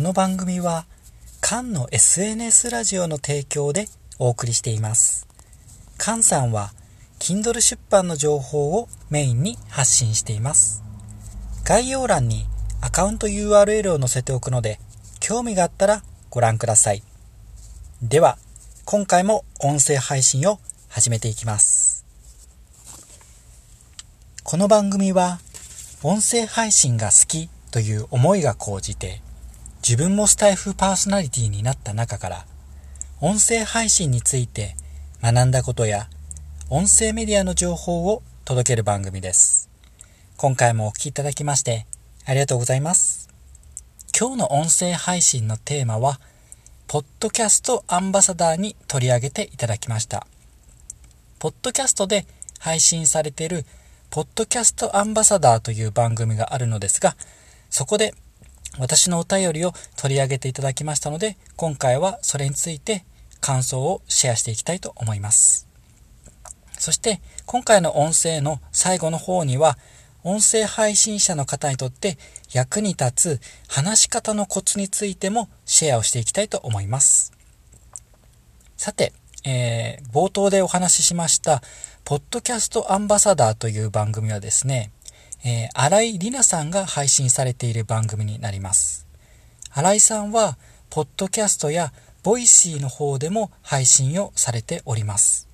この番組は菅の SNS ラジオの提供でお送りしています。菅さんは Kindle 出版の情報をメインに発信しています。概要欄にアカウント URL を載せておくので興味があったらご覧ください。では今回も音声配信を始めていきます。この番組は音声配信が好きという思いが高じて自分もスタイフパーソナリティになった中から、音声配信について学んだことや、音声メディアの情報を届ける番組です。今回もお聴きいただきまして、ありがとうございます。今日の音声配信のテーマは、ポッドキャストアンバサダーに取り上げていただきました。ポッドキャストで配信されている、ポッドキャストアンバサダーという番組があるのですが、そこで私のお便りを取り上げていただきましたので、今回はそれについて感想をシェアしていきたいと思います。そして、今回の音声の最後の方には、音声配信者の方にとって役に立つ話し方のコツについてもシェアをしていきたいと思います。さて、えー、冒頭でお話ししました、ポッドキャストアンバサダーという番組はですね、えー、新井里奈さんが配信されている番組になります。新井さんは、ポッドキャストやボイシーの方でも配信をされております。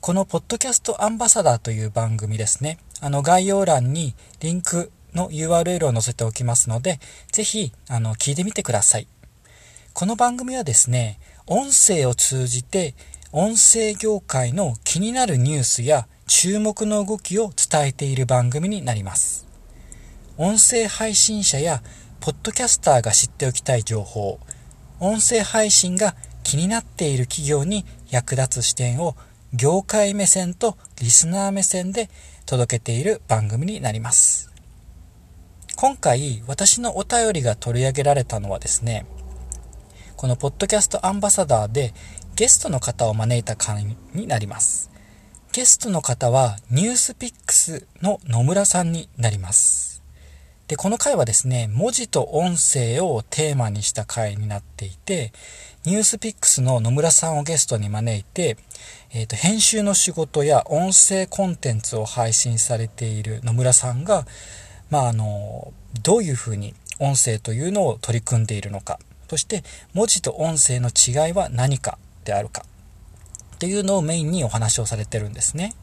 このポッドキャストアンバサダーという番組ですね。あの概要欄にリンクの URL を載せておきますので、ぜひ、あの、聞いてみてください。この番組はですね、音声を通じて、音声業界の気になるニュースや注目の動きを伝えている番組になります。音声配信者やポッドキャスターが知っておきたい情報、音声配信が気になっている企業に役立つ視点を業界目線とリスナー目線で届けている番組になります。今回私のお便りが取り上げられたのはですね、このポッドキャストアンバサダーでゲストの方を招いた回になります。ゲストの方はニュースピックスの野村さんになります。で、この回はですね、文字と音声をテーマにした回になっていて、ニュースピックスの野村さんをゲストに招いて、えっ、ー、と、編集の仕事や音声コンテンツを配信されている野村さんが、まあ、あの、どういうふうに音声というのを取り組んでいるのか、そして文字と音声の違いは何かであるか、っていうのをメインにお話をされてるんですね。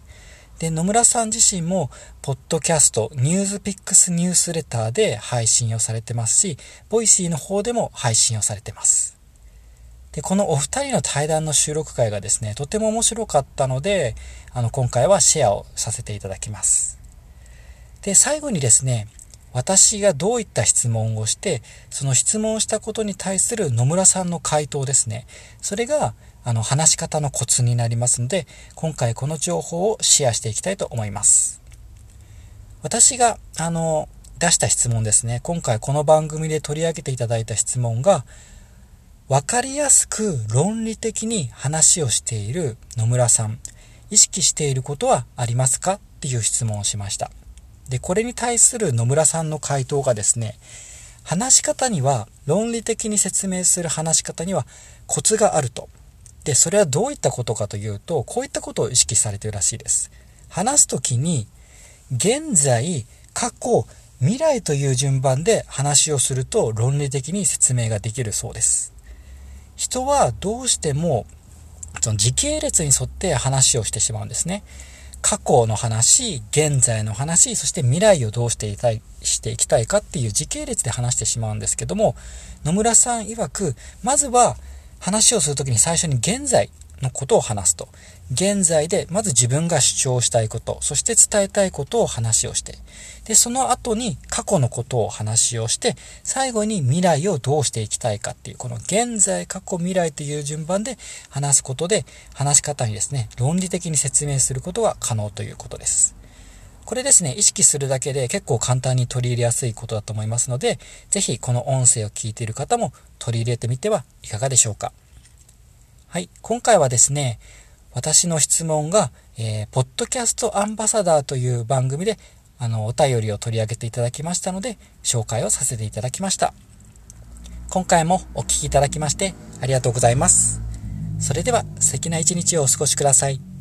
で、野村さん自身も、ポッドキャスト、ニュースピックスニュースレターで配信をされてますし、ボイシーの方でも配信をされてます。で、このお二人の対談の収録会がですね、とても面白かったので、あの、今回はシェアをさせていただきます。で、最後にですね、私がどういった質問をして、その質問したことに対する野村さんの回答ですね。それが、あの、話し方のコツになりますので、今回この情報をシェアしていきたいと思います。私が、あの、出した質問ですね。今回この番組で取り上げていただいた質問が、わかりやすく論理的に話をしている野村さん、意識していることはありますか？っていう質問をしました。で、これに対する野村さんの回答がですね、話し方には、論理的に説明する話し方にはコツがあると。で、それはどういったことかというと、こういったことを意識されているらしいです。話すときに、現在、過去、未来という順番で話をすると論理的に説明ができるそうです。人はどうしてもその時系列に沿って話をしてしまうんですね。過去の話、現在の話、そして未来をどうしていたいしていきたいかっていう時系列で話してしまうんですけども、野村さん曰く、まずは話をするときに最初に現在のことを話すと。現在でまず自分が主張したいこと、そして伝えたいことを話をして、で、その後に過去のことを話をして、最後に未来をどうしていきたいかっていう、この現在、過去、未来という順番で話すことで、話し方にですね、論理的に説明することが可能ということです。これですね、意識するだけで結構簡単に取り入れやすいことだと思いますので、ぜひこの音声を聞いている方も取り入れてみてはいかがでしょうか。はい、今回はですね、私の質問が、えー、ポッドキャストアンバサダーという番組で、あの、お便りを取り上げていただきましたので、紹介をさせていただきました。今回もお聴きいただきましてありがとうございます。それでは素敵な一日をお過ごしください。